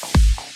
Oh.